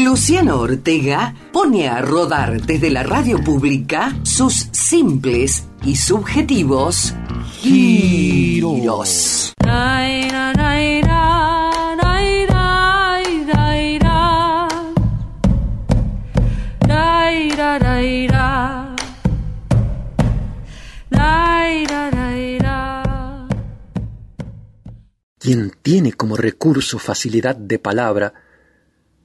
Luciano Ortega pone a rodar desde la radio pública sus simples y subjetivos giros. Quien tiene como recurso facilidad de palabra,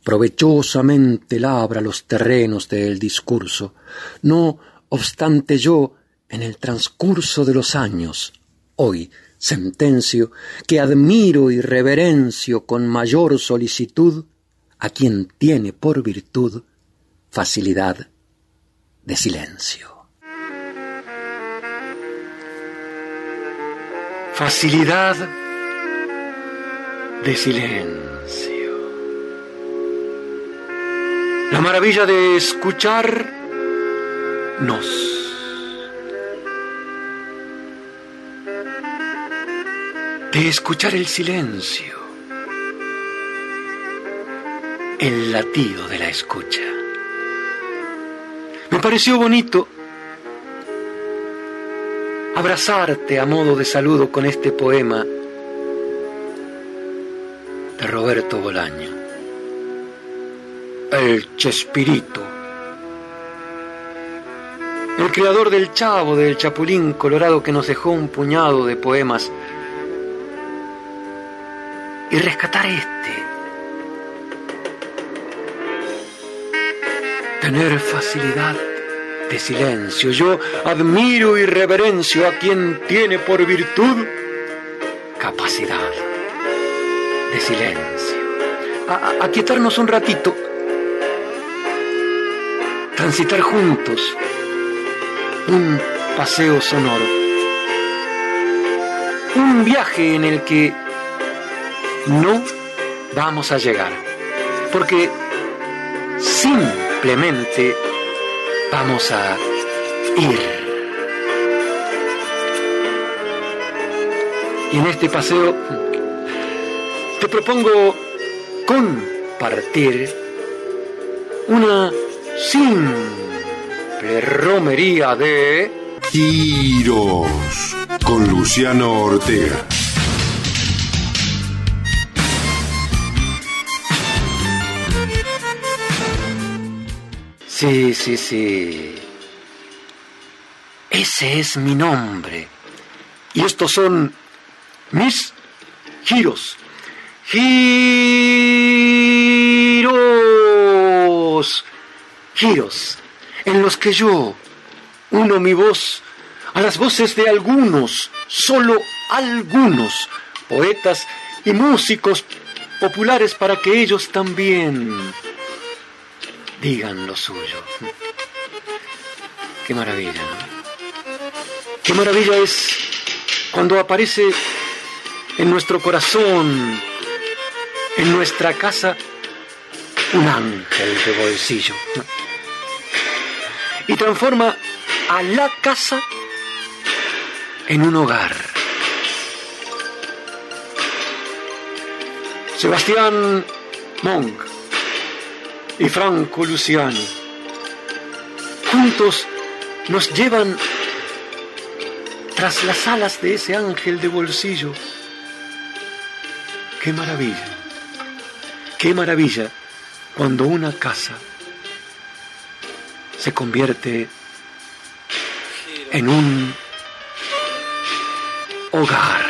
provechosamente labra los terrenos del discurso, no obstante yo, en el transcurso de los años, hoy sentencio que admiro y reverencio con mayor solicitud a quien tiene por virtud facilidad de silencio. Facilidad de silencio. La maravilla de escuchar nos. De escuchar el silencio. El latido de la escucha. Me pareció bonito abrazarte a modo de saludo con este poema de Roberto Bolaño. El Chespirito. El creador del Chavo, del Chapulín Colorado que nos dejó un puñado de poemas. Y rescatar este. Tener facilidad de silencio. Yo admiro y reverencio a quien tiene por virtud capacidad de silencio. A, aquietarnos un ratito. Transitar juntos un paseo sonoro. Un viaje en el que no vamos a llegar. Porque simplemente vamos a ir. Y en este paseo te propongo compartir una simple romería de... Tiros con Luciano Ortega. Sí, sí, sí. Ese es mi nombre. Y estos son mis giros. Giros. Giros. En los que yo uno mi voz a las voces de algunos, solo algunos, poetas y músicos populares para que ellos también digan lo suyo. Qué maravilla, ¿no? Qué maravilla es cuando aparece en nuestro corazón, en nuestra casa, un ángel de bolsillo. Y transforma a la casa en un hogar. Sebastián Monk y Franco Luciano. Juntos nos llevan tras las alas de ese ángel de bolsillo. Qué maravilla, qué maravilla cuando una casa se convierte en un hogar.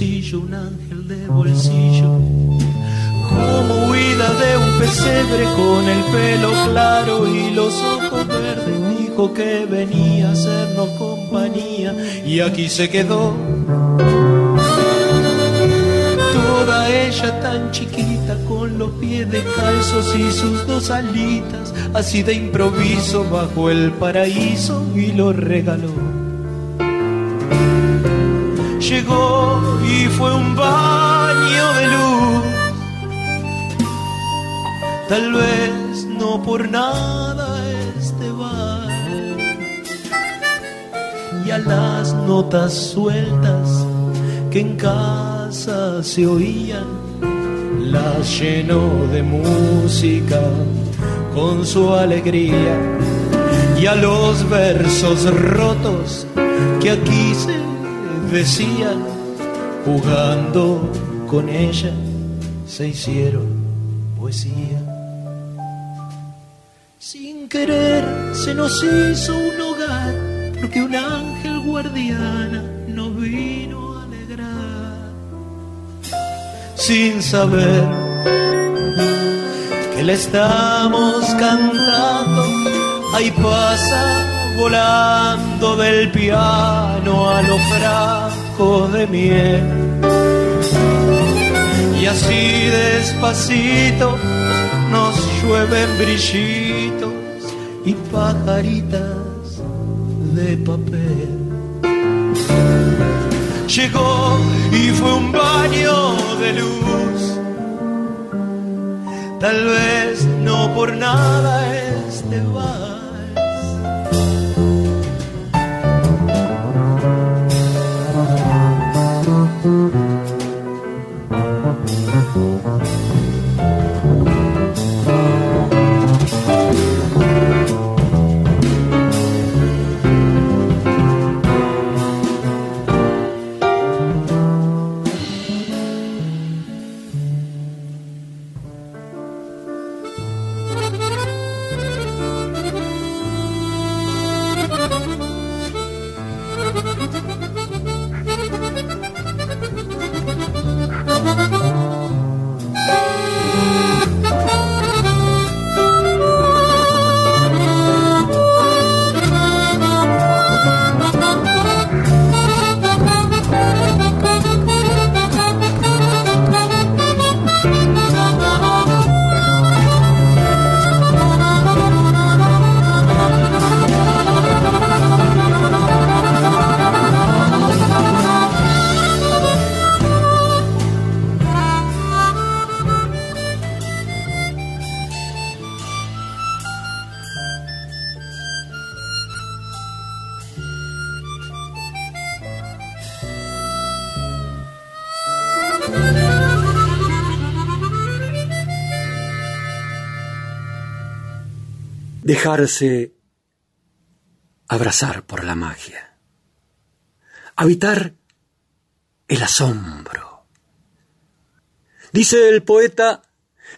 Un ángel de bolsillo. Como huida de un pesebre con el pelo claro y los ojos verdes, dijo que venía a hacernos compañía y aquí se quedó. Toda ella tan chiquita con los pies descalzos y sus dos alitas, así de improviso bajo el paraíso y lo regaló llegó y fue un baño de luz. Tal vez no por nada este bar. Y a las notas sueltas que en casa se oían, las llenó de música con su alegría. Y a los versos rotos que aquí se decían, jugando con ella, se hicieron poesía. Sin querer se nos hizo un hogar, porque un ángel guardiana nos vino a alegrar. Sin saber que le estamos cantando, ahí pasa volando del piano a los frascos de miel. Y así despacito nos llueven brillitos y pajaritas de papel. Llegó y fue un baño de luz. Tal vez no por nada este Mm-hmm. Dejarse abrazar por la magia, habitar el asombro. Dice el poeta,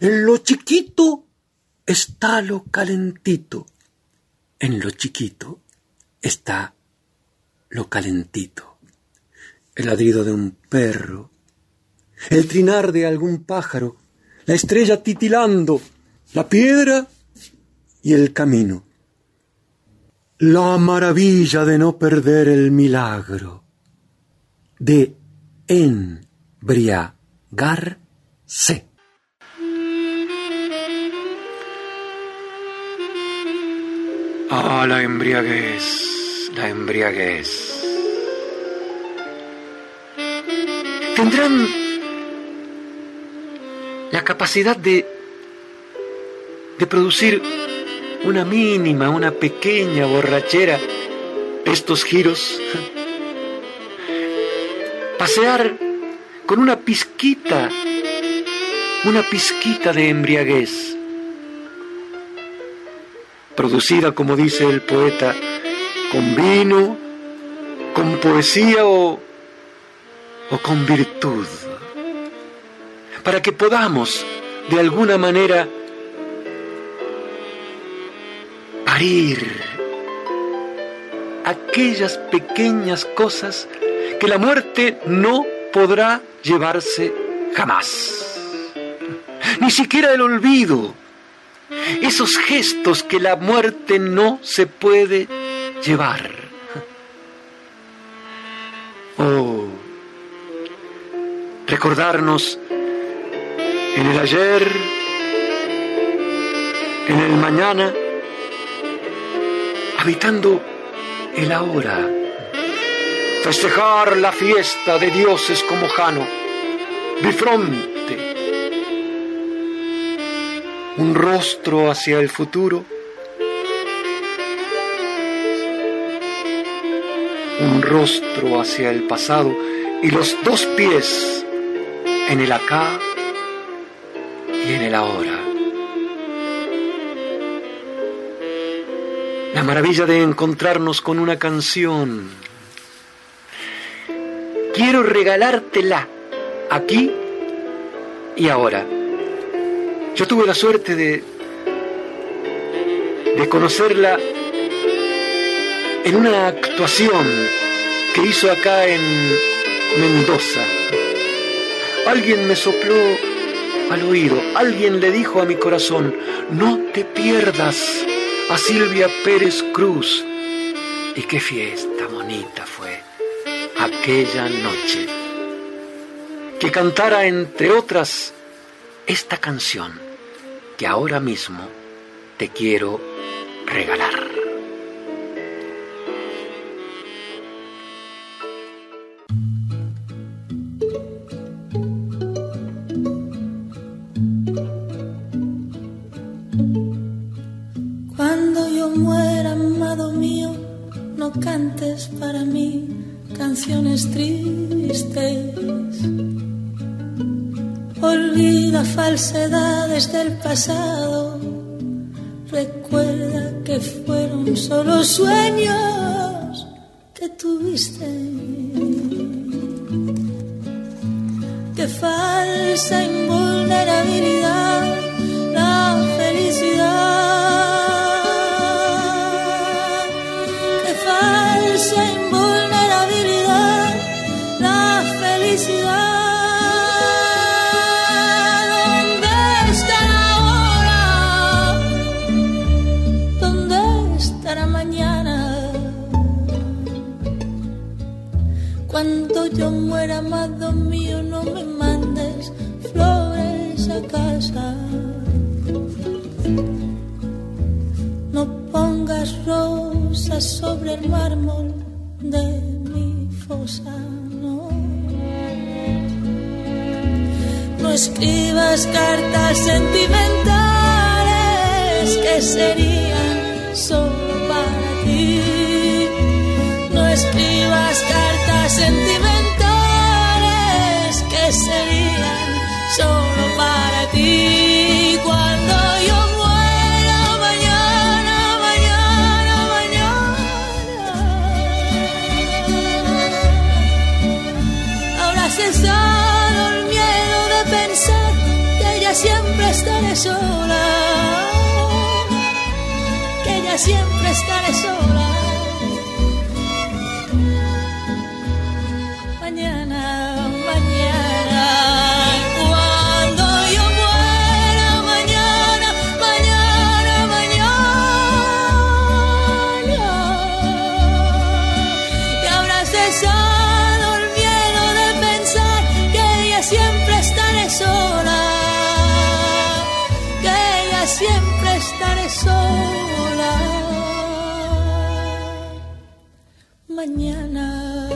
en lo chiquito está lo calentito, en lo chiquito está lo calentito. El ladrido de un perro, el trinar de algún pájaro, la estrella titilando, la piedra y el camino. La maravilla de no perder el milagro, de embriagarse. Ah, la embriaguez, la embriaguez. Tendrán la capacidad de, de producir una mínima, una pequeña borrachera, estos giros. Pasear con una pizquita, una pizquita de embriaguez, producida, como dice el poeta, con vino, con poesía o, o con virtud, para que podamos, de alguna manera, aquellas pequeñas cosas que la muerte no podrá llevarse jamás. Ni siquiera el olvido. Esos gestos que la muerte no se puede llevar. Oh, recordarnos en el ayer, en el mañana, habitando el ahora. Festejar la fiesta de dioses como Jano, bifronte, un rostro hacia el futuro, un rostro hacia el pasado y los dos pies en el acá y en el ahora. La maravilla de encontrarnos con una canción. Quiero regalártela aquí y ahora. Yo tuve la suerte de, de conocerla en una actuación que hizo acá en Mendoza. Alguien me sopló al oído, alguien le dijo a mi corazón, no te pierdas a Silvia Pérez Cruz. Y qué fiesta bonita fue aquella noche. Que cantara, entre otras, esta canción que ahora mismo te quiero regalar. Pasado. Recuerda que fueron solo sueños que tuviste. Que falsa invulnerabilidad No pongas rosas sobre el mármol de mi fosa, no. No escribas cartas sentimentales que serían siempre estaré sola. mañana.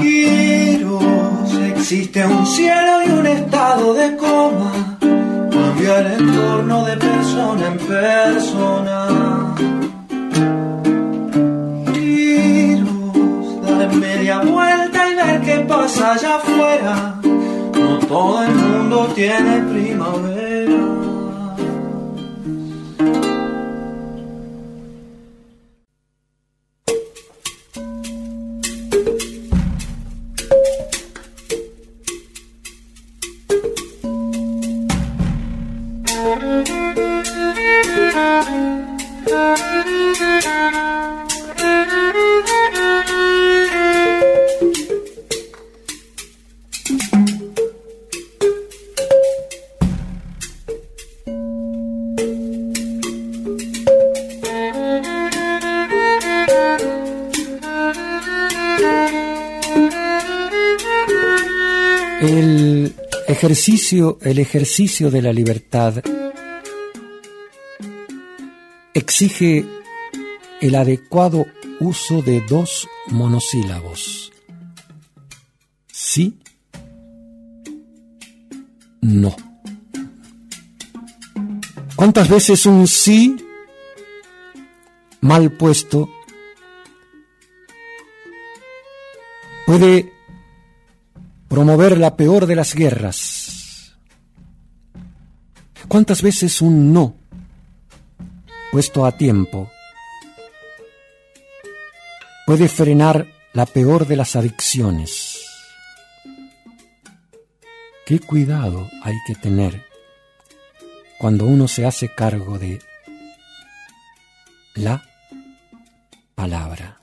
Giros, existe un cielo y un estado de coma. Cambiar el entorno de persona en persona. El ejercicio de la libertad exige el adecuado uso de dos monosílabos. Sí, no. ¿Cuántas veces un sí mal puesto puede promover la peor de las guerras. ¿Cuántas veces un no, puesto a tiempo, puede frenar la peor de las adicciones? ¿Qué cuidado hay que tener cuando uno se hace cargo de la palabra?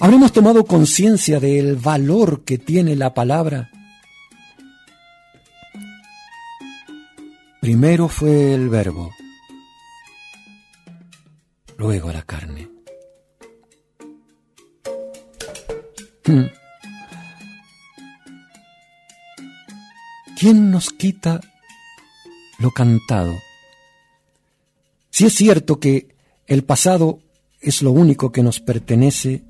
¿Habremos tomado conciencia del valor que tiene la palabra? Primero fue el verbo, luego la carne. Hmm. ¿Quién nos quita lo cantado? Si es cierto que el pasado es lo único que nos pertenece,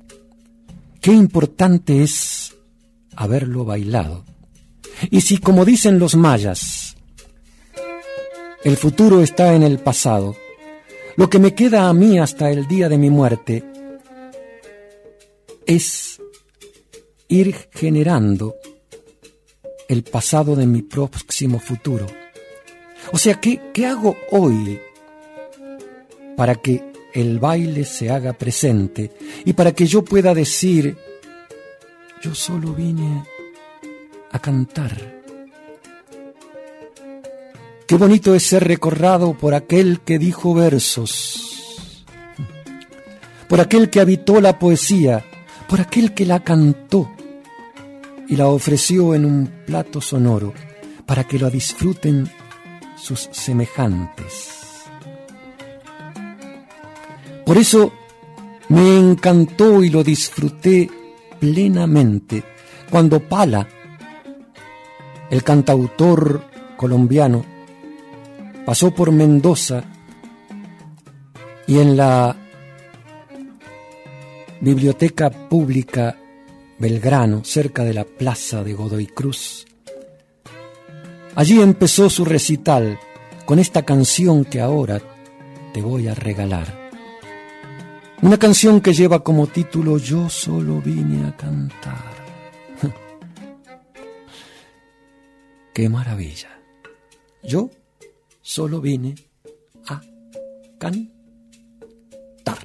Qué importante es haberlo bailado. Y si, como dicen los mayas, el futuro está en el pasado, lo que me queda a mí hasta el día de mi muerte es ir generando el pasado de mi próximo futuro. O sea, ¿qué, qué hago hoy para que el baile se haga presente y para que yo pueda decir, yo solo vine a cantar. Qué bonito es ser recordado por aquel que dijo versos, por aquel que habitó la poesía, por aquel que la cantó y la ofreció en un plato sonoro para que la disfruten sus semejantes. Por eso me encantó y lo disfruté plenamente cuando Pala, el cantautor colombiano, pasó por Mendoza y en la Biblioteca Pública Belgrano, cerca de la plaza de Godoy Cruz. Allí empezó su recital con esta canción que ahora te voy a regalar. Una canción que lleva como título Yo solo vine a cantar. ¡Qué maravilla! Yo solo vine a cantar.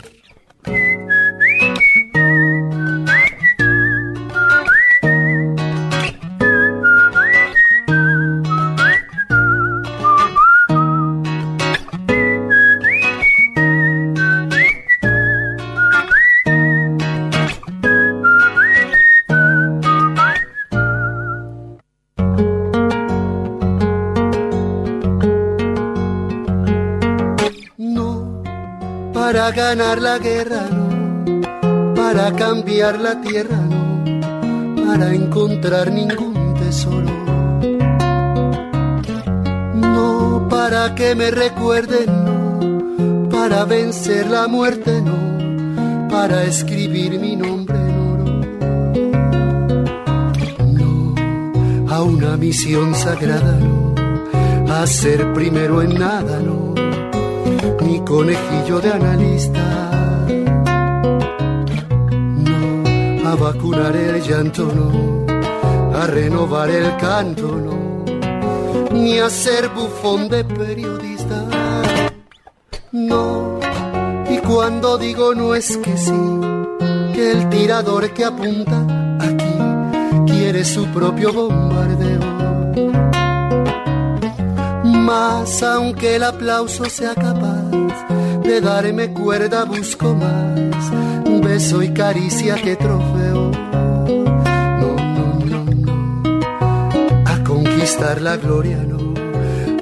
Ganar la guerra, no, para cambiar la tierra, no, para encontrar ningún tesoro. No para que me recuerden, no, para vencer la muerte, no, para escribir mi nombre en oro. No, a una misión sagrada, no, a ser primero en nada, no mi conejillo de analista. No, a vacunar el llanto, no, a renovar el canto, no, ni a ser bufón de periodista. No, y cuando digo no es que sí, que el tirador que apunta aquí quiere su propio bombardeo más, aunque el aplauso sea capaz de darme cuerda, busco más beso y caricia que trofeo. No, no, no, no. A conquistar la gloria, no.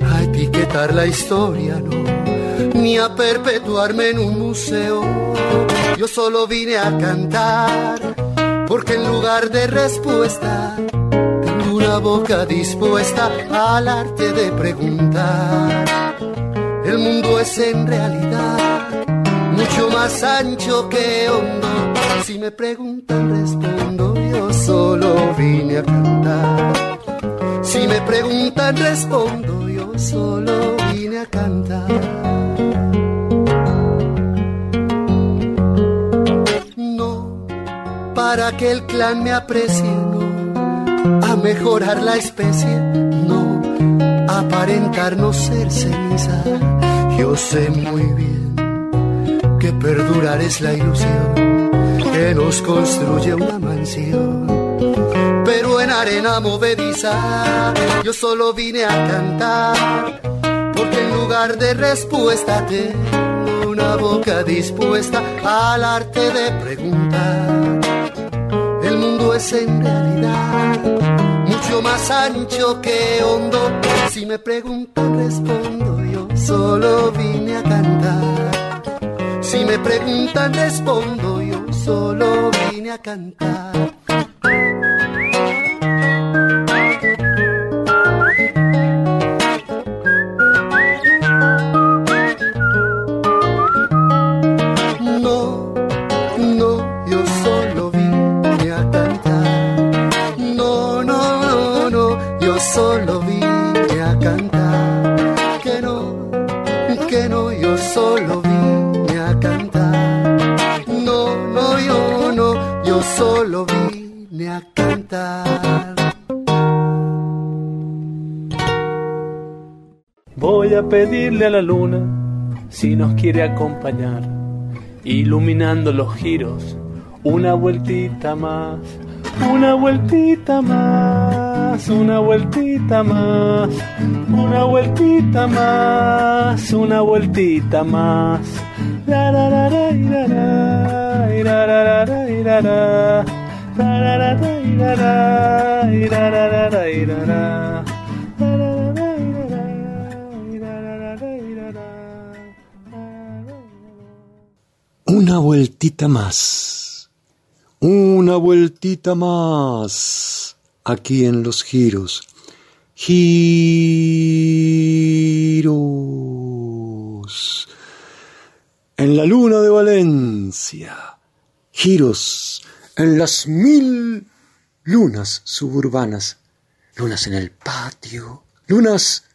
A etiquetar la historia, no. Ni a perpetuarme en un museo. Yo solo vine a cantar, porque en lugar de respuesta una boca dispuesta al arte de preguntar. Mundo es en realidad mucho más ancho que hondo. Si me preguntan respondo, yo solo vine a cantar. Si me preguntan respondo, yo solo vine a cantar. No, para que el clan me aprecie, no a mejorar la especie, no aparentar no ser ceniza. Yo sé muy bien que perdurar es la ilusión que nos construye una mansión. Pero en arena movediza yo solo vine a cantar, porque en lugar de respuesta tengo una boca dispuesta al arte de preguntar es en realidad mucho más ancho que hondo. Si me preguntan respondo, solo vine a cantar. Si me preguntan respondo, yo solo vine a cantar. Pedirle a la luna si nos quiere acompañar, iluminando los giros, una vueltita más, una vueltita más, una vueltita más, una vueltita más, una vueltita más. Vueltita más. Una vueltita más. Aquí en los giros. Giros. En la luna de Valencia. Giros en las mil lunas suburbanas. Lunas en el patio. Lunas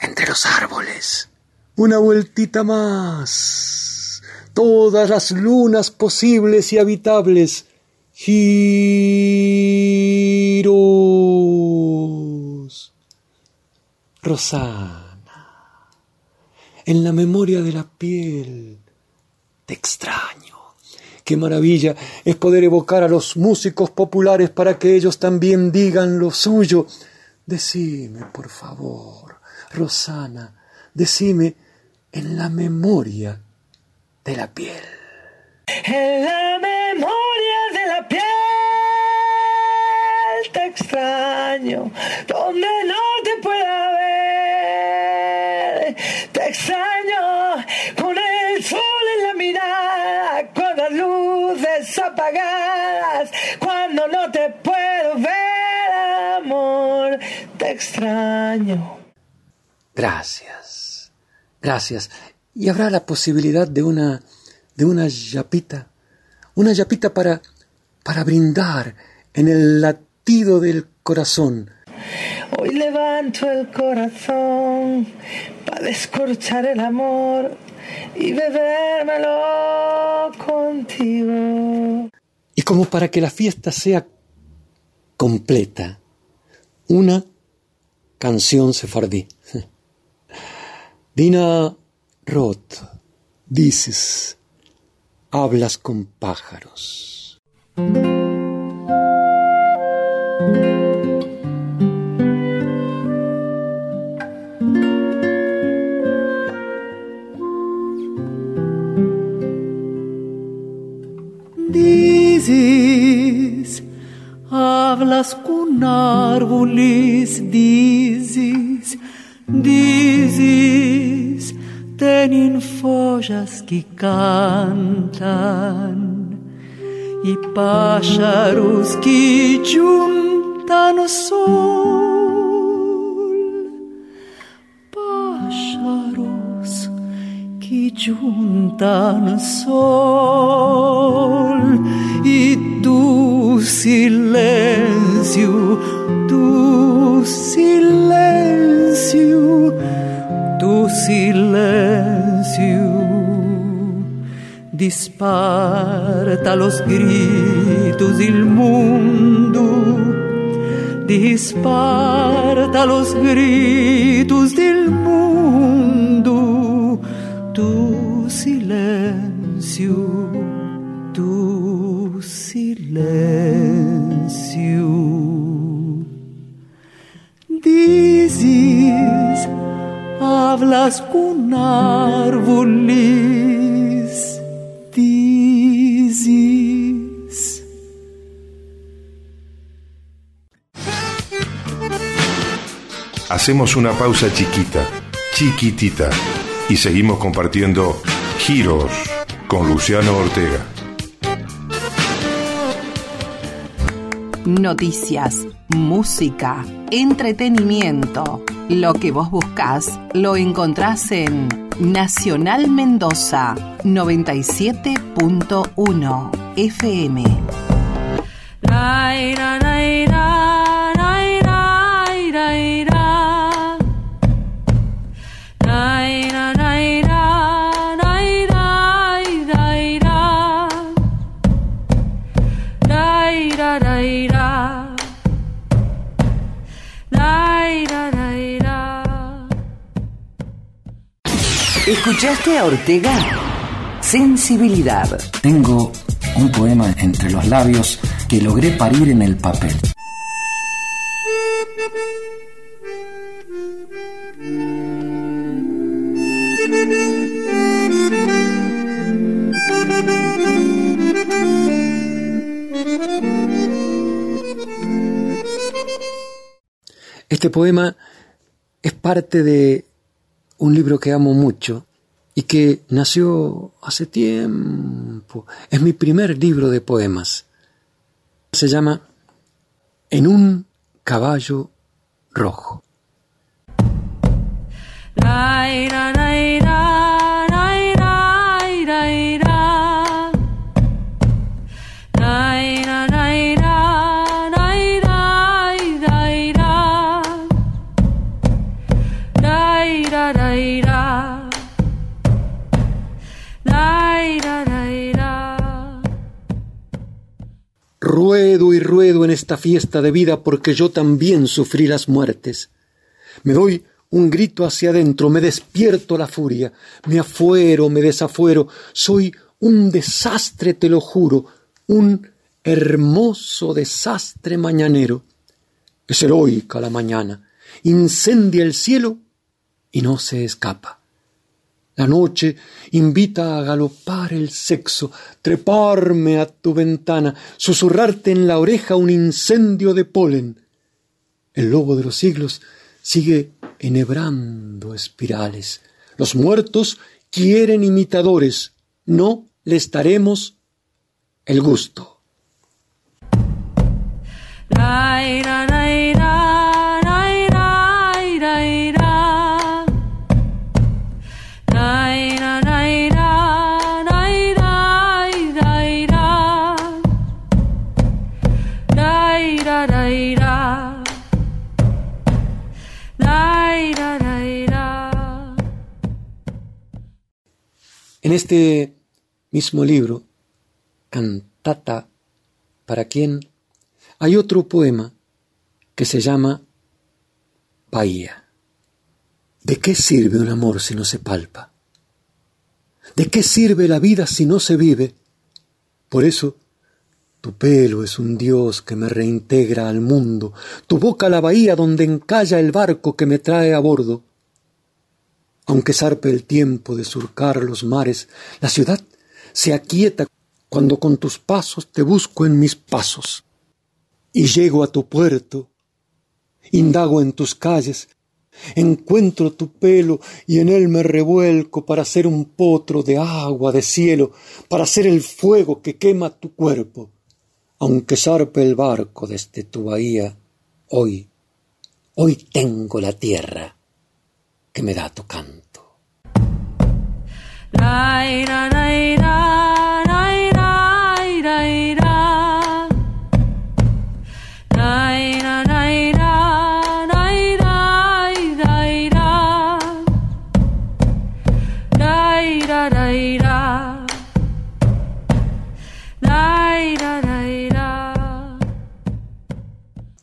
entre los árboles. Una vueltita más todas las lunas posibles y habitables. Giros. Rosana. En la memoria de la piel. Te extraño. Qué maravilla es poder evocar a los músicos populares para que ellos también digan lo suyo. Decime, por favor, Rosana, decime en la memoria de la piel. En la memoria de la piel te extraño, donde no te pueda ver. Te extraño con el sol en la mirada, con las luces apagadas, cuando no te puedo ver, amor. Te extraño. Gracias, gracias y habrá la posibilidad de una de una yapita, una yapita para para brindar en el latido del corazón. Hoy levanto el corazón para descorchar el amor y bebérmelo contigo. Y como para que la fiesta sea completa, una canción sefardí. Dina Roth, dices, hablas con pájaros. Dices, hablas con árboles, dices, dices tienen follas que cantan y pájaros que juntan o sol. Pájaros que juntan sol y tu silencio, tu silencio, silencio. Disparta los gritos del mundo, disparta los gritos del mundo, tu silencio, tu silencio. Dices, hablas con árboles, dices. Hacemos una pausa chiquita, chiquitita, y seguimos compartiendo Giros con Luciano Ortega. Noticias, música, entretenimiento. Lo que vos buscás lo encontrás en Nacional Mendoza 97.1 FM. ¿Escuchaste a Ortega? Sensibilidad. Tengo un poema entre los labios que logré parir en el papel. Este poema es parte de un libro que amo mucho y que nació hace tiempo. Es mi primer libro de poemas. Se llama En un caballo rojo. Ruedo esta fiesta de vida porque yo también sufrí las muertes. Me doy un grito hacia adentro, me despierto la furia, me afuero, me desafuero, soy un desastre, te lo juro, un hermoso desastre mañanero. Es heroica la mañana, incendia el cielo y no se escapa. La noche invita a galopar el sexo, treparme a tu ventana, susurrarte en la oreja un incendio de polen. El lobo de los siglos sigue enhebrando espirales. Los muertos quieren imitadores, no les daremos el gusto. En este mismo libro, Cantata para quién, hay otro poema que se llama Bahía. ¿De qué sirve un amor si no se palpa? ¿De qué sirve la vida si no se vive? Por eso, tu pelo es un dios que me reintegra al mundo, tu boca la bahía donde encalla el barco que me trae a bordo. Aunque zarpe el tiempo de surcar los mares, la ciudad se aquieta cuando con tus pasos te busco en mis pasos y llego a tu puerto, indago en tus calles, encuentro tu pelo y en él me revuelco para ser un potro de agua, de cielo, para ser el fuego que quema tu cuerpo. Aunque zarpe el barco desde tu bahía, hoy, hoy tengo la tierra que me da tu canto.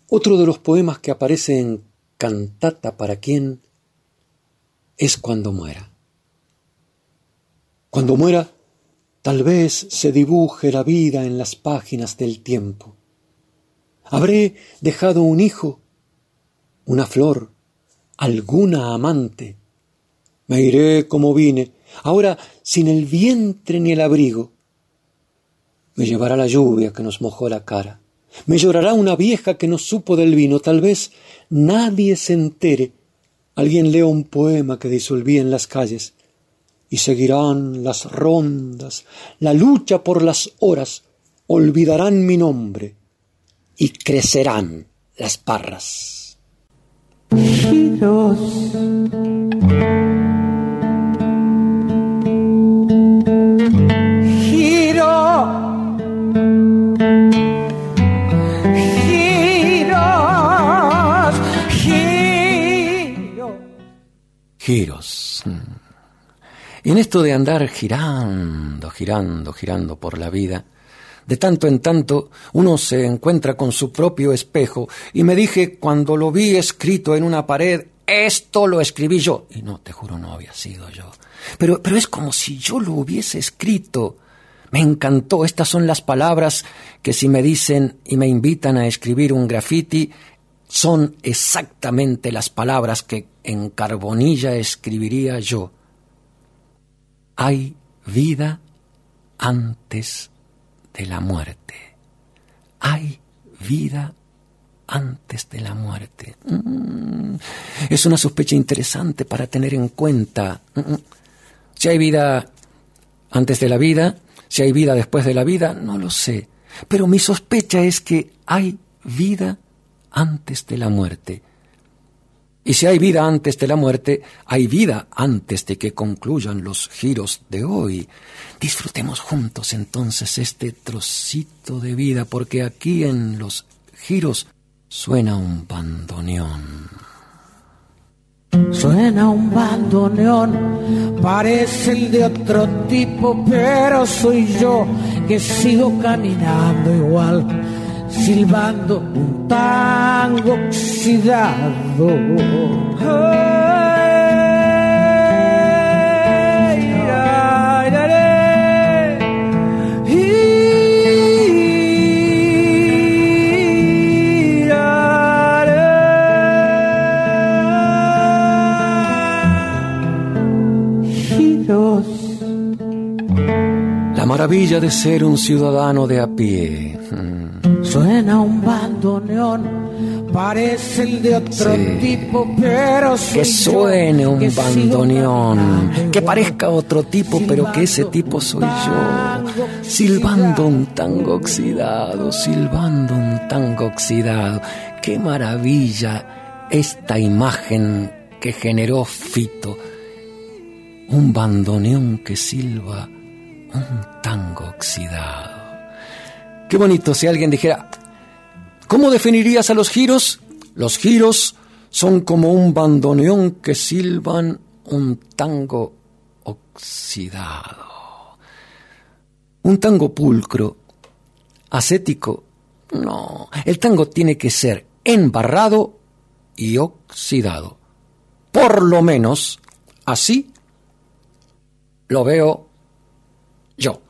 Otro de los poemas que aparece en Cantata para quien es cuando muera. Cuando muera, tal vez se dibuje la vida en las páginas del tiempo. Habré dejado un hijo, una flor, alguna amante. Me iré como vine, ahora sin el vientre ni el abrigo. Me llevará la lluvia que nos mojó la cara. Me llorará una vieja que no supo del vino. Tal vez nadie se entere. Alguien lea un poema que disolví en las calles. Y seguirán las rondas, la lucha por las horas. Olvidarán mi nombre y crecerán las parras. Y en esto de andar girando, girando, girando por la vida, de tanto en tanto uno se encuentra con su propio espejo y me dije cuando lo vi escrito en una pared, esto lo escribí yo. Y no, te juro, no había sido yo. Pero, pero es como si yo lo hubiese escrito. Me encantó, estas son las palabras que si me dicen y me invitan a escribir un graffiti, son exactamente las palabras que en carbonilla escribiría yo. Hay vida antes de la muerte. Hay vida antes de la muerte. Mm. Es una sospecha interesante para tener en cuenta. Mm. Si hay vida antes de la vida, si hay vida después de la vida, no lo sé. Pero mi sospecha es que hay vida antes de la muerte. Y si hay vida antes de la muerte, hay vida antes de que concluyan los giros de hoy. Disfrutemos juntos entonces este trocito de vida, porque aquí en los giros suena un bandoneón. Suena un bandoneón, parece el de otro tipo, pero soy yo que sigo caminando igual silbando un tango oxidado. La maravilla de ser un ciudadano de a pie. Suena un bandoneón, parece el de otro tipo, pero que suene un bandoneón, que parezca otro tipo, pero que ese tipo soy yo. Silbando un tango oxidado, silbando un tango oxidado. Qué maravilla esta imagen que generó Fito. Un bandoneón que silba un tango oxidado. Qué bonito si alguien dijera, ¿cómo definirías a los giros? Los giros son como un bandoneón que silban un tango oxidado. Un tango pulcro, ascético, no, el tango tiene que ser embarrado y oxidado. Por lo menos así lo veo yo.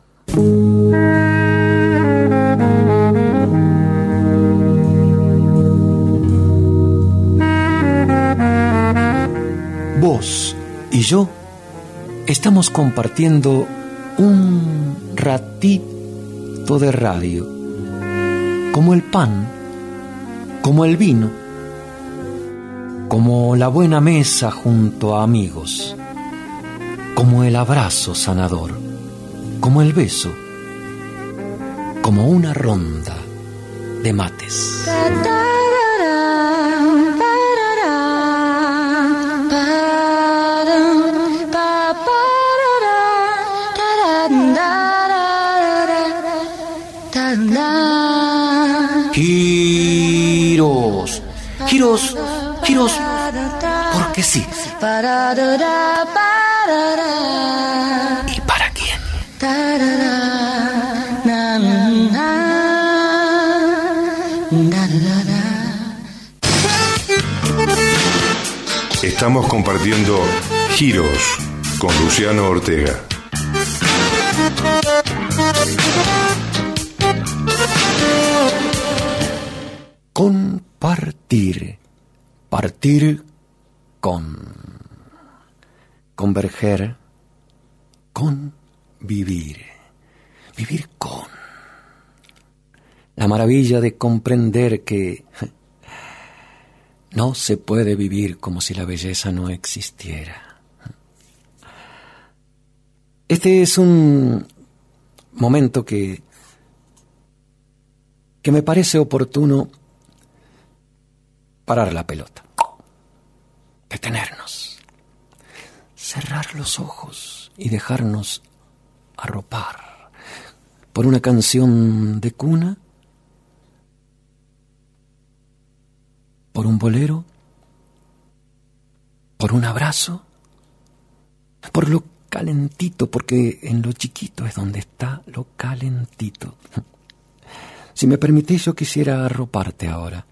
Vos y yo estamos compartiendo un ratito de radio, como el pan, como el vino, como la buena mesa junto a amigos, como el abrazo sanador, como el beso, como una ronda de mates. Giros, giros, porque sí. ¿Y para quién? Estamos compartiendo Giros con Luciano Ortega. Partir con, converger, con vivir, vivir con. La maravilla de comprender que no se puede vivir como si la belleza no existiera. Este es un momento que, que me parece oportuno parar la pelota, detenernos, cerrar los ojos y dejarnos arropar por una canción de cuna, por un bolero, por un abrazo, por lo calentito, porque en lo chiquito es donde está lo calentito. Si me permitís, yo quisiera arroparte ahora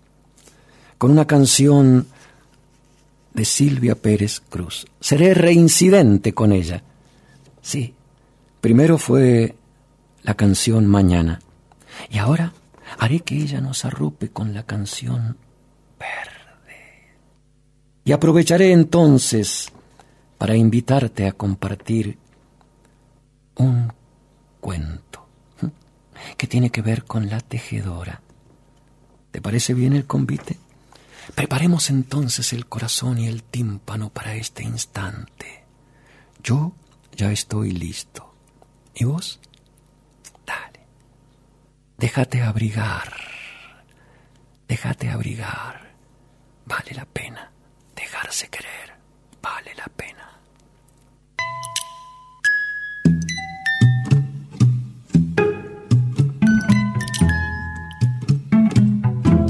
con una canción de Silvia Pérez Cruz. Seré reincidente con ella. Sí, primero fue la canción Mañana y ahora haré que ella nos arrope con la canción Verde. Y aprovecharé entonces para invitarte a compartir un cuento que tiene que ver con la tejedora. ¿Te parece bien el convite? Preparemos entonces el corazón y el tímpano para este instante. Yo ya estoy listo. ¿Y vos? Dale. Déjate abrigar. Déjate abrigar. Vale la pena. Dejarse querer. Vale la pena.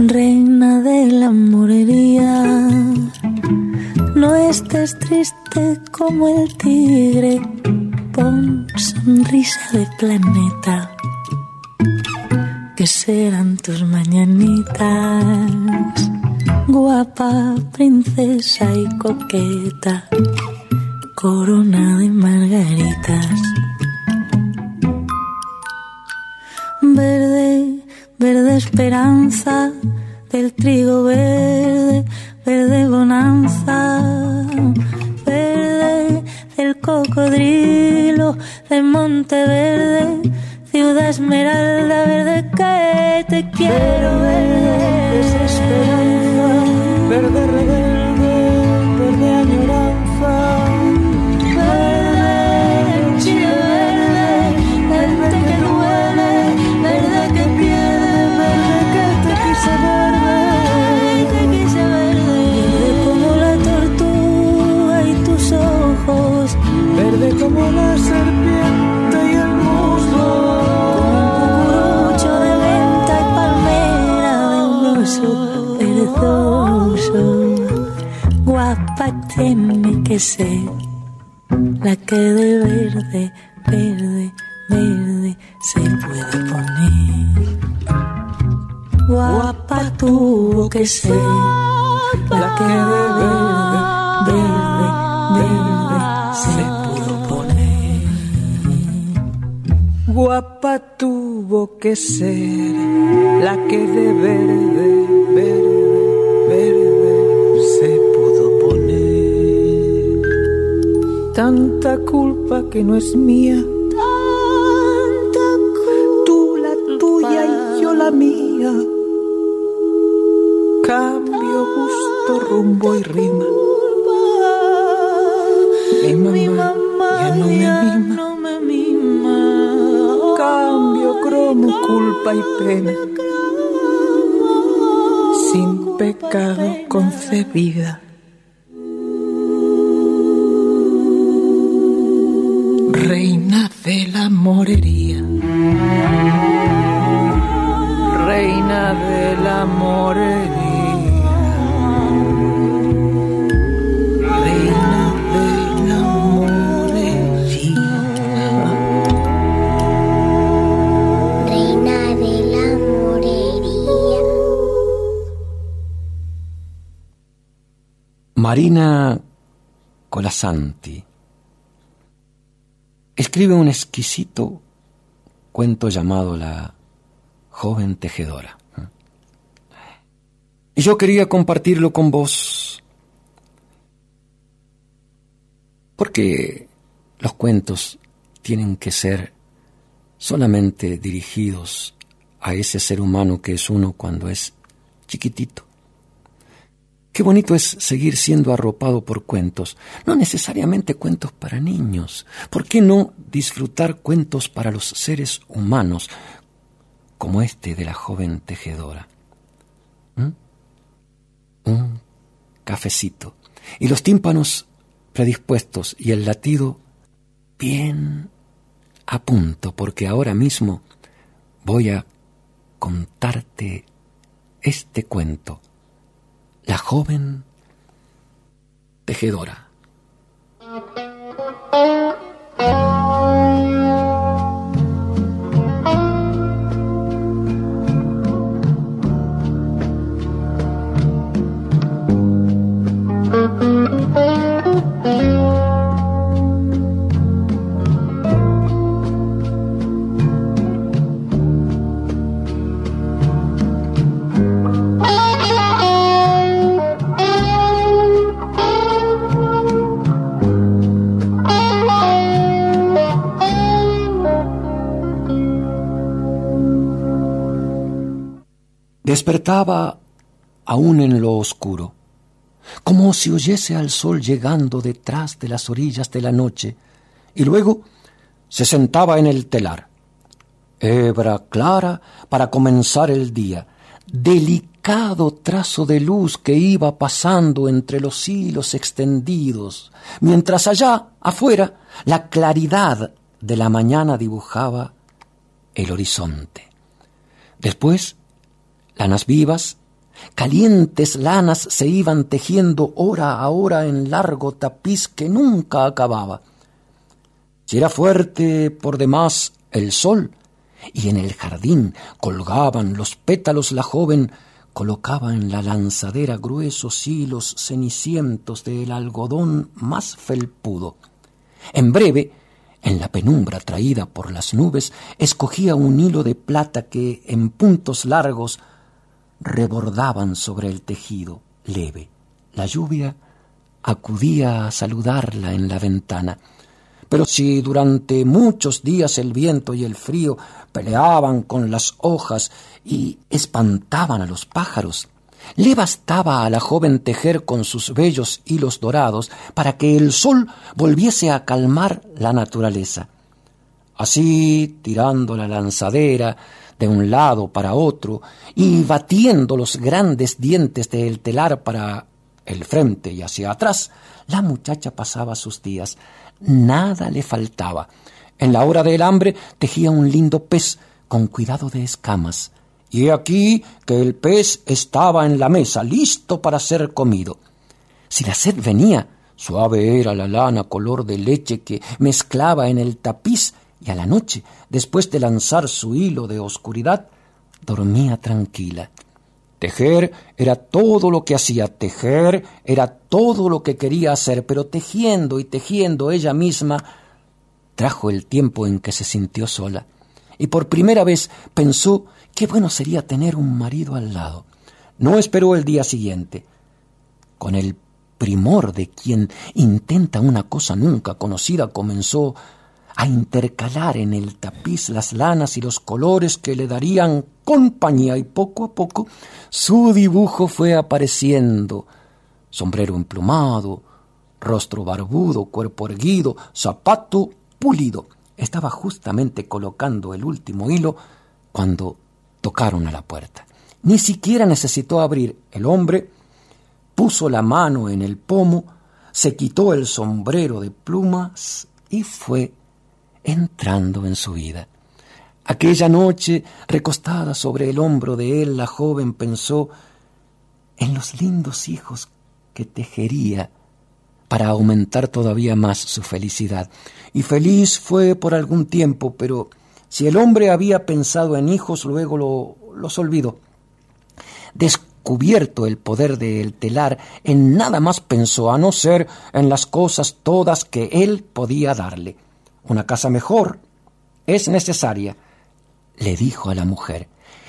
Reina de la morería. No estés triste como el tigre, pon sonrisa de planeta. Que serán tus mañanitas, guapa princesa y coqueta, corona de margaritas. Esperanza del trigo verde, verde bonanza, verde del cocodrilo de Monte Verde, ciudad esmeralda verde que te quiero verde, que ser la que de verde, verde, verde se puede poner. Guapa tuvo que ser la que de verde, verde, verde se pudo poner. Guapa tuvo que ser la que de verde, Tanta culpa que no es mía, Tanta tú la siendo la mía. Cambio, gusto, rumbo y rima. Mi mamá, ya no me mima. Cambio, cromo, culpa y pena. Sin pecado concebida. La morería. Reina de la morería. Reina de la morería. Reina de la morería. Marina Colasanti escribe un exquisito cuento llamado La joven tejedora. Y yo quería compartirlo con vos porque los cuentos tienen que ser solamente dirigidos a ese ser humano que es uno cuando es chiquitito. Qué bonito es seguir siendo arropado por cuentos, no necesariamente cuentos para niños. ¿Por qué no disfrutar cuentos para los seres humanos, como este de la joven tejedora? ¿Mm? Un cafecito y los tímpanos predispuestos y el latido bien a punto, porque ahora mismo voy a contarte este cuento la joven tejedora. Aún en lo oscuro, como si oyese al sol llegando detrás de las orillas de la noche, y luego se sentaba en el telar. Hebra clara para comenzar el día, delicado trazo de luz que iba pasando entre los hilos extendidos, mientras allá, afuera, la claridad de la mañana dibujaba el horizonte. Después, lanas vivas, calientes lanas se iban tejiendo hora a hora en largo tapiz que nunca acababa. Si era fuerte por demás el sol, y en el jardín colgaban los pétalos la joven colocaba en la lanzadera gruesos hilos cenicientos del algodón más felpudo. En breve, en la penumbra traída por las nubes, escogía un hilo de plata que, en puntos largos, rebordaban sobre el tejido leve. La lluvia acudía a saludarla en la ventana. Pero si durante muchos días el viento y el frío peleaban con las hojas y espantaban a los pájaros, le bastaba a la joven tejer con sus bellos hilos dorados para que el sol volviese a calmar la naturaleza. Así, tirando la lanzadera, de un lado para otro y batiendo los grandes dientes del telar para el frente y hacia atrás, la muchacha pasaba sus días. Nada le faltaba. En la hora del hambre tejía un lindo pez con cuidado de escamas. Y he aquí que el pez estaba en la mesa, listo para ser comido. Si la sed venía, suave era la lana color de leche que mezclaba en el tapiz y a la noche, después de lanzar su hilo de oscuridad, dormía tranquila. Tejer era todo lo que hacía, tejer era todo lo que quería hacer, pero tejiendo y tejiendo ella misma, trajo el tiempo en que se sintió sola, y por primera vez pensó qué bueno sería tener un marido al lado. No esperó el día siguiente. Con el primor de quien intenta una cosa nunca conocida, comenzó a intercalar en el tapiz las lanas y los colores que le darían compañía y poco a poco su dibujo fue apareciendo. Sombrero emplumado, rostro barbudo, cuerpo erguido, zapato pulido. Estaba justamente colocando el último hilo cuando tocaron a la puerta. Ni siquiera necesitó abrir. El hombre puso la mano en el pomo, se quitó el sombrero de plumas y fue entrando en su vida. Aquella noche, recostada sobre el hombro de él, la joven pensó en los lindos hijos que tejería para aumentar todavía más su felicidad. Y feliz fue por algún tiempo, pero si el hombre había pensado en hijos, luego lo, los olvidó. Descubierto el poder del telar, en nada más pensó, a no ser en las cosas todas que él podía darle. Una casa mejor es necesaria, le dijo a la mujer.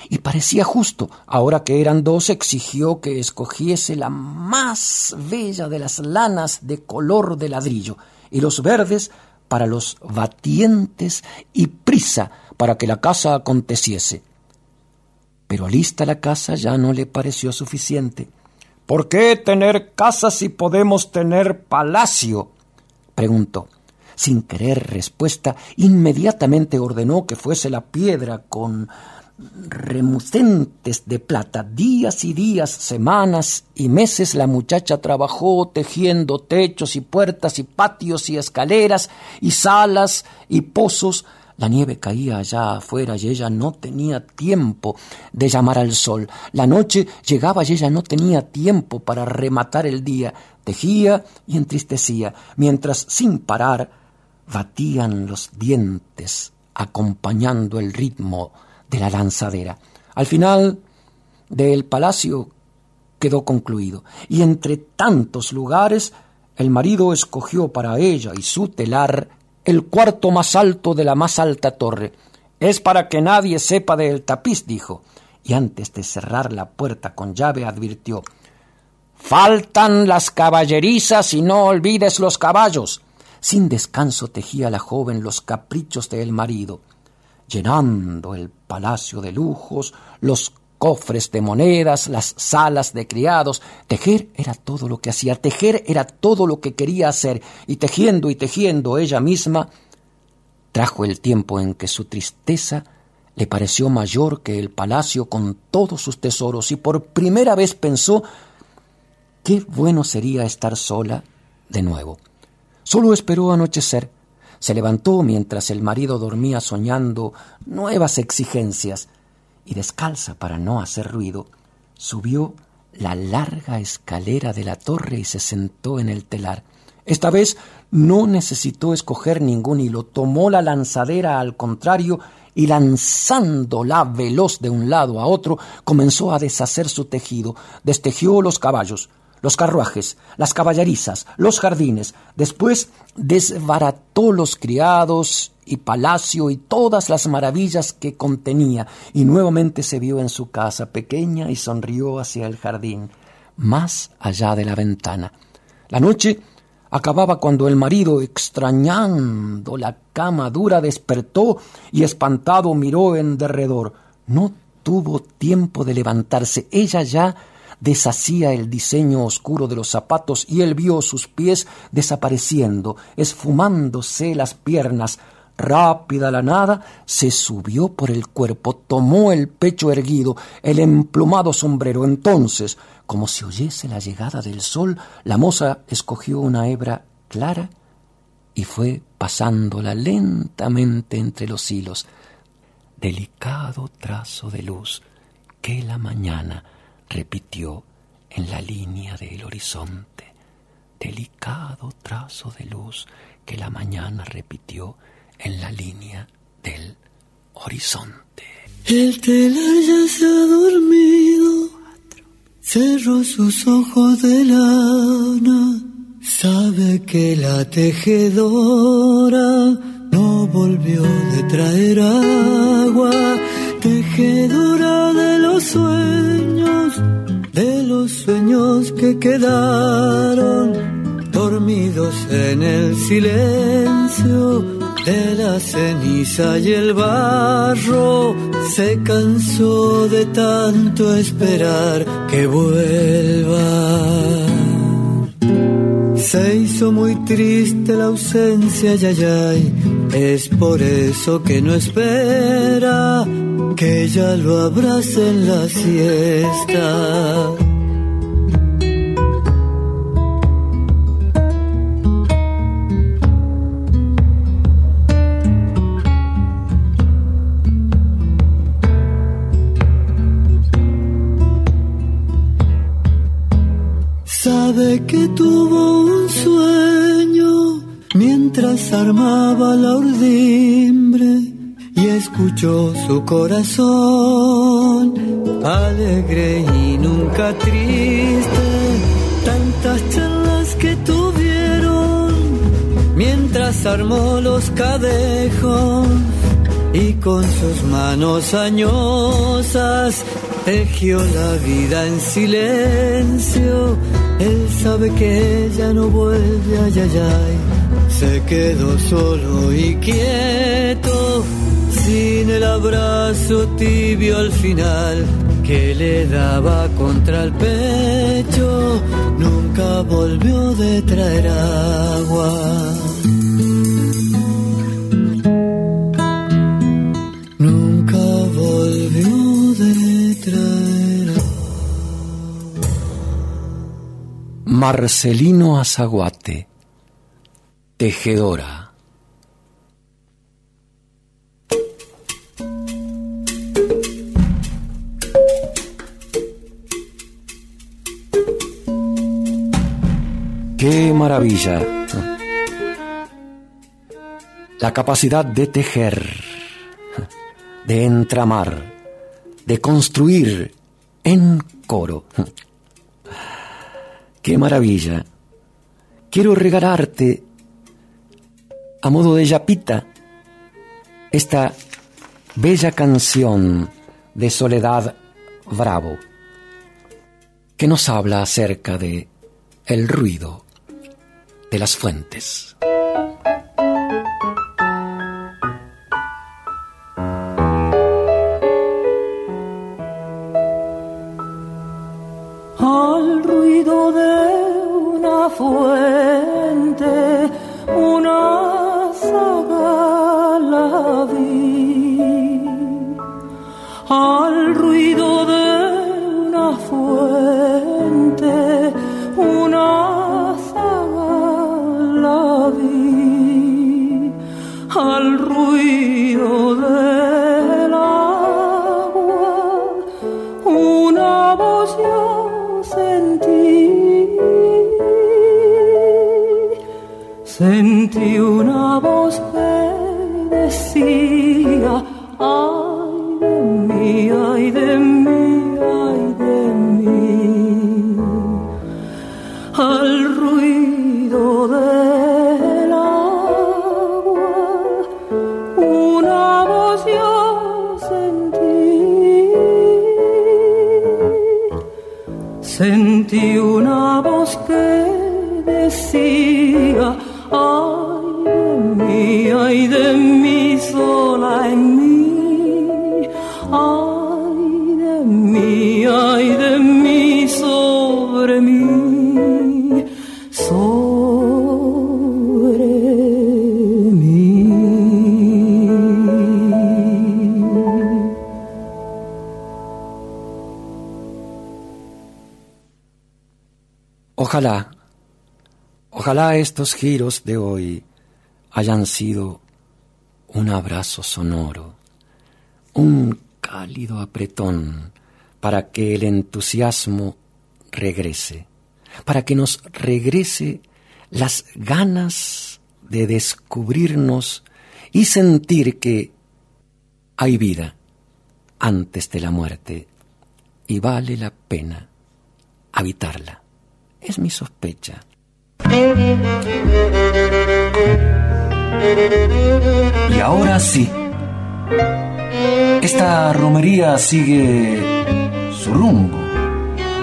Y parecía justo, ahora que eran dos, exigió que escogiese la más bella de las lanas de color de ladrillo y los verdes para los batientes y prisa para que la casa aconteciese. Pero lista la casa ya no le pareció suficiente. ¿Por qué tener casa si podemos tener palacio? preguntó. Sin querer respuesta, inmediatamente ordenó que fuese la piedra con remucentes de plata. Días y días, semanas y meses la muchacha trabajó tejiendo techos y puertas y patios y escaleras y salas y pozos. La nieve caía allá afuera y ella no tenía tiempo de llamar al sol. La noche llegaba y ella no tenía tiempo para rematar el día. Tejía y entristecía, mientras sin parar batían los dientes acompañando el ritmo de la lanzadera. Al final del palacio quedó concluido, y entre tantos lugares el marido escogió para ella y su telar el cuarto más alto de la más alta torre. Es para que nadie sepa del tapiz, dijo, y antes de cerrar la puerta con llave advirtió Faltan las caballerizas y no olvides los caballos. Sin descanso tejía la joven los caprichos del marido, llenando el palacio de lujos, los cofres de monedas, las salas de criados. Tejer era todo lo que hacía, tejer era todo lo que quería hacer, y tejiendo y tejiendo ella misma, trajo el tiempo en que su tristeza le pareció mayor que el palacio con todos sus tesoros, y por primera vez pensó qué bueno sería estar sola de nuevo. Solo esperó anochecer. Se levantó mientras el marido dormía soñando nuevas exigencias y descalza para no hacer ruido, subió la larga escalera de la torre y se sentó en el telar. Esta vez no necesitó escoger ningún hilo, tomó la lanzadera al contrario y lanzándola veloz de un lado a otro, comenzó a deshacer su tejido, destejió los caballos, los carruajes, las caballerizas, los jardines. Después desbarató los criados y palacio y todas las maravillas que contenía, y nuevamente se vio en su casa pequeña y sonrió hacia el jardín, más allá de la ventana. La noche acababa cuando el marido, extrañando la cama dura, despertó y espantado miró en derredor. No tuvo tiempo de levantarse. Ella ya deshacía el diseño oscuro de los zapatos y él vio sus pies desapareciendo, esfumándose las piernas. Rápida la nada, se subió por el cuerpo, tomó el pecho erguido, el emplumado sombrero. Entonces, como si oyese la llegada del sol, la moza escogió una hebra clara y fue pasándola lentamente entre los hilos. Delicado trazo de luz que la mañana repitió en la línea del horizonte, delicado trazo de luz que la mañana repitió en la línea del horizonte. El telar ya se ha dormido, cerró sus ojos de lana, sabe que la tejedora no volvió de traer agua, tejedora de los sueños, de los sueños que quedaron dormidos en el silencio de la ceniza y el barro, se cansó de tanto esperar que vuelva. Se hizo muy triste la ausencia, yayay, es por eso que no espera que ella lo abrace en la siesta. Sabe que tuvo un sueño mientras armaba la urdimbre escuchó su corazón alegre y nunca triste. Tantas charlas que tuvieron mientras armó los cadejos y con sus manos añosas tejió la vida en silencio. Él sabe que ella no vuelve, ay, ay, ay. Se quedó solo y quieto, sin el abrazo tibio al final que le daba contra el pecho. Nunca volvió de traer agua. Nunca volvió de traer Marcelino Azaguate, tejedora. ¡Qué maravilla! La capacidad de tejer, de entramar, de construir en coro. ¡Qué maravilla! Quiero regalarte, a modo de yapita, esta bella canción de Soledad Bravo, que nos habla acerca de el ruido de las fuentes. Ojalá estos giros de hoy hayan sido un abrazo sonoro, un cálido apretón para que el entusiasmo regrese, para que nos regrese las ganas de descubrirnos y sentir que hay vida antes de la muerte y vale la pena habitarla. Es mi sospecha. Y ahora sí, esta romería sigue su rumbo,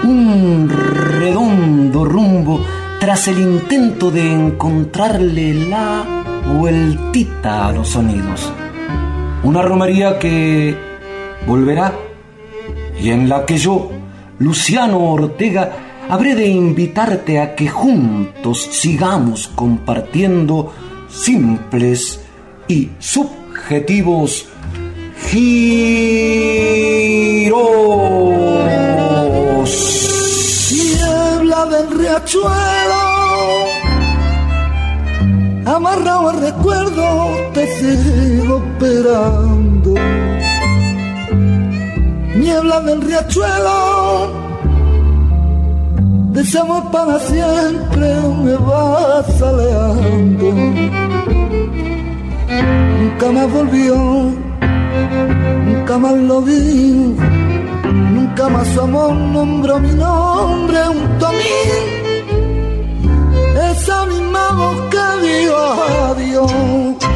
un redondo rumbo tras el intento de encontrarle la vueltita a los sonidos. Una romería que volverá y en la que yo, Luciano Ortega, habré de invitarte a que juntos sigamos compartiendo simples y subjetivos giros. Niebla del riachuelo, amarrado al recuerdo, te sigo esperando. Niebla del riachuelo, de ese amor para siempre me vas alejando. Nunca más volvió, nunca más lo vi, nunca más su amor nombró mi nombre junto a mí. Esa misma voz que dijo adiós.